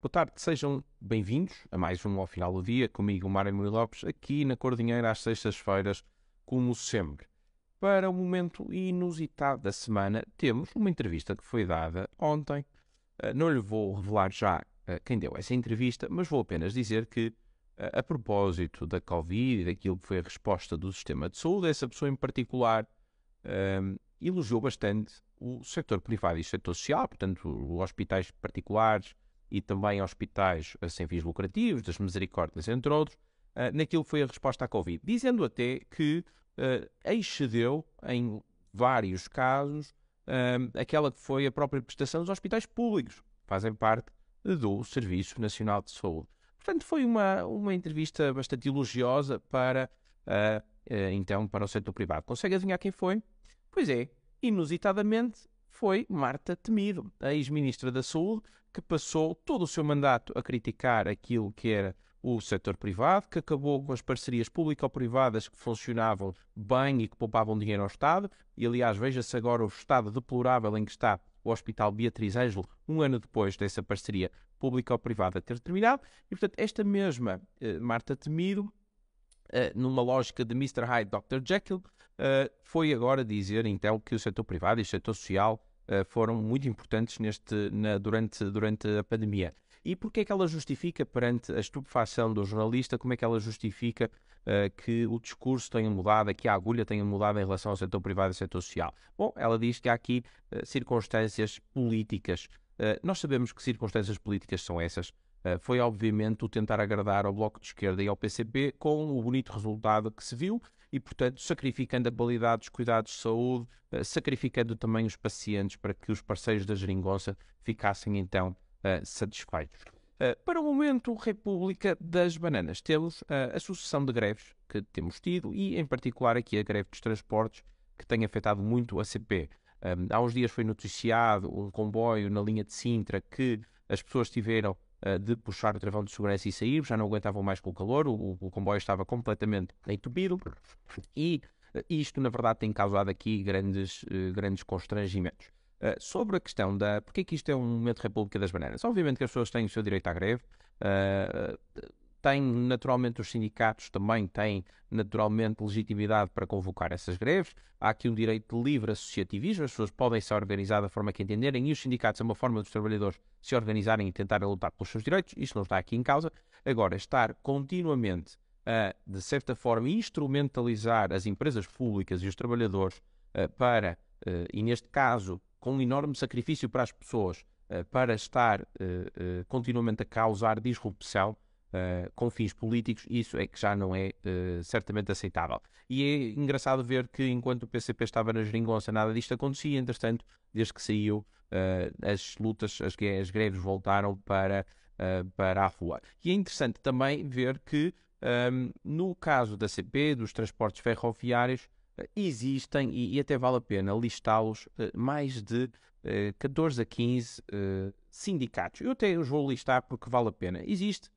Boa tarde, sejam bem-vindos a mais um Ao Final do Dia, comigo, Mário Murilo Lopes, aqui na Cordinheira às sextas-feiras, como sempre. Para o momento inusitado da semana, temos uma entrevista que foi dada ontem. Uh, não lhe vou revelar já uh, quem deu essa entrevista, mas vou apenas dizer que, uh, a propósito da Covid e daquilo que foi a resposta do sistema de saúde, essa pessoa em particular elogiou bastante o setor privado e o setor social, portanto, os hospitais particulares, e também hospitais sem fins lucrativos, das misericórdias, entre outros, uh, naquilo que foi a resposta à Covid, dizendo até que uh, excedeu, em vários casos, uh, aquela que foi a própria prestação dos hospitais públicos, fazem parte do Serviço Nacional de Saúde. Portanto, foi uma, uma entrevista bastante elogiosa para, então, para o setor privado. Consegue adivinhar quem foi? Pois é, inusitadamente, foi Marta Temido, a ex-ministra da Saúde, que passou todo o seu mandato a criticar aquilo que era o setor privado, que acabou com as parcerias público-privadas que funcionavam bem e que poupavam dinheiro ao Estado. E, aliás, veja-se agora o estado deplorável em que está o Hospital Beatriz Ângelo, um ano depois dessa parceria público-privada ter terminado. E, portanto, esta mesma eh, Marta Temido Uh, numa lógica de Mr. Hyde, Dr. Jekyll, uh, foi agora dizer então que o setor privado e o setor social foram muito importantes neste, na, durante, durante a pandemia. E porquê é que ela justifica, perante a estupefação do jornalista, como é que ela justifica que o discurso tenha mudado, que a agulha tenha mudado em relação ao setor privado e ao setor social? Bom, ela diz que há aqui circunstâncias políticas. nós sabemos que circunstâncias políticas são essas. Eh, foi obviamente o tentar agradar ao Bloco de Esquerda e ao PCP com o bonito resultado que se viu e, portanto, sacrificando a qualidade dos cuidados de saúde, eh, sacrificando também os pacientes para que os parceiros da geringonça ficassem então eh, satisfeitos. Para o momento, República das Bananas, temos a sucessão de greves que temos tido e, em particular, aqui a greve dos transportes que tem afetado muito a CP. há uns dias foi noticiado um comboio na linha de Sintra que as pessoas tiveram eh, de puxar o travão de segurança e sair, já não aguentavam mais com o calor, o, o comboio estava completamente entupido e eh, isto, na verdade, tem causado aqui grandes, uh, grandes constrangimentos. Uh, sobre a questão da. Porque é que isto é um momento República das Bananas? Obviamente que as pessoas têm o seu direito à greve, uh, tem naturalmente os sindicatos também têm naturalmente legitimidade para convocar essas greves. Há aqui um direito de livre associativismo, as pessoas podem se organizar da forma que entenderem e os sindicatos é uma forma dos trabalhadores se organizarem e tentarem lutar pelos seus direitos. Isto não está aqui em causa. Agora, estar continuamente a, de certa forma, instrumentalizar as empresas públicas e os trabalhadores para, e neste caso, com um enorme sacrifício para as pessoas, para estar continuamente a causar disrupção Uh, com fins políticos, isso é que já não é uh, certamente aceitável. E é engraçado ver que enquanto o PCP estava na geringonça nada disto acontecia, entretanto, desde que saiu, uh, as lutas, as, as, greves voltaram para, para a rua. E é interessante também ver que um, no caso da CP, dos transportes ferroviários, existem, e, e, até vale a pena listá-los, mais de 14 a 15 sindicatos. Eu até os vou listar porque vale a pena. Existe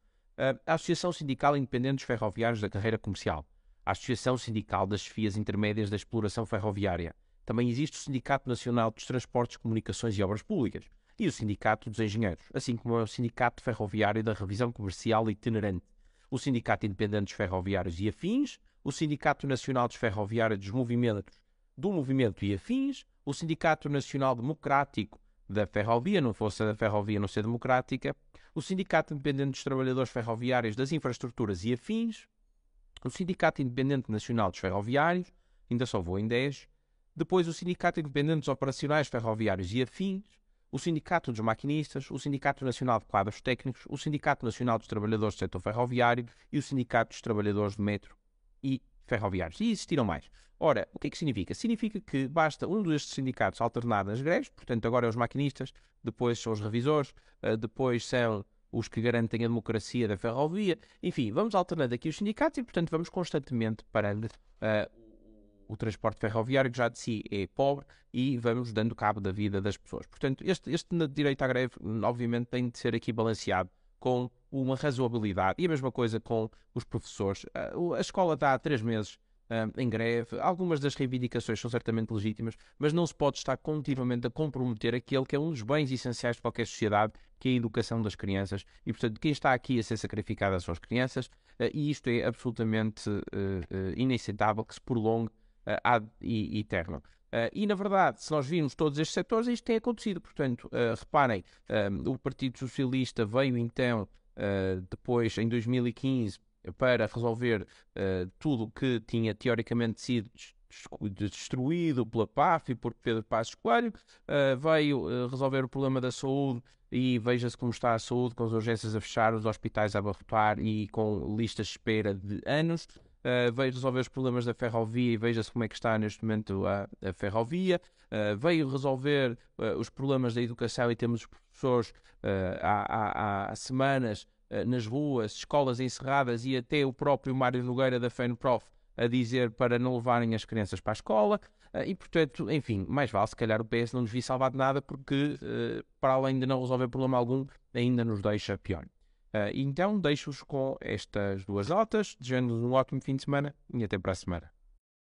a Associação Sindical Independente dos Ferroviários da Carreira Comercial, a Associação Sindical das Fias Intermédias da Exploração Ferroviária. Também existe o Sindicato Nacional dos Transportes, Comunicações e Obras Públicas e o Sindicato dos Engenheiros, assim como o Sindicato Ferroviário da Revisão Comercial Itinerante, o Sindicato Independente dos Ferroviários e Afins, o Sindicato Nacional dos Ferroviários dos Movimentos do Movimento e Afins, o Sindicato Nacional Democrático da ferrovia, não fosse a ferrovia não ser democrática, o Sindicato Independente dos Trabalhadores Ferroviários das Infraestruturas e Afins, o Sindicato Independente Nacional dos Ferroviários, ainda só vou em 10, depois o Sindicato Independente dos Operacionais Ferroviários e Afins, o Sindicato dos Maquinistas, o Sindicato Nacional de Quadros Técnicos, o Sindicato Nacional dos Trabalhadores do Setor Ferroviário e o Sindicato dos Trabalhadores do Metro e ferroviários. E existiram mais. Ora, o que é que significa? Significa que basta um destes sindicatos alternar nas greves, portanto, agora é os maquinistas, depois são os revisores, eh, depois são os que garantem a democracia da ferrovia. Enfim, vamos alternando aqui os sindicatos e, portanto, vamos constantemente parando uh, o transporte ferroviário, que já de si é pobre, e vamos dando cabo da vida das pessoas. Portanto, este, este direito à greve, obviamente, tem de ser aqui balanceado com uma razoabilidade. E a mesma coisa com os professores. A escola está há três meses em greve. Algumas das reivindicações são certamente legítimas, mas não se pode estar continuamente a comprometer aquele que é um dos bens essenciais de qualquer sociedade, que é a educação das crianças. E, portanto, quem está aqui a ser sacrificado são as crianças, uh, e isto é absolutamente inaceitável que se prolongue ad eterno. Uh, e, na verdade, se nós virmos todos estes setores, isto tem acontecido. Portanto, uh, reparem, o Partido Socialista veio então, uh, depois, em 2015, para resolver tudo o que tinha teoricamente sido destruído pela PAF e por Pedro Passos Coelho, veio resolver o problema da saúde e veja-se como está a saúde, com as urgências a fechar, os hospitais a abarrotar e com listas de espera de anos uh, veio resolver os problemas da ferrovia e veja-se como é que está neste momento a, a ferrovia, uh, veio resolver uh, os problemas da educação e temos os professores há, há, há, semanas nas ruas, escolas encerradas e até o próprio Mário Nogueira da FENPROF a dizer para não levarem as crianças para a escola. e, portanto, enfim, mais vale se calhar o PS não nos vi salvar de nada porque, para além de não resolver problema algum, ainda nos deixa pior. Uh, então deixo-vos com estas duas notas, desejando-vos um ótimo fim de semana e até para a semana.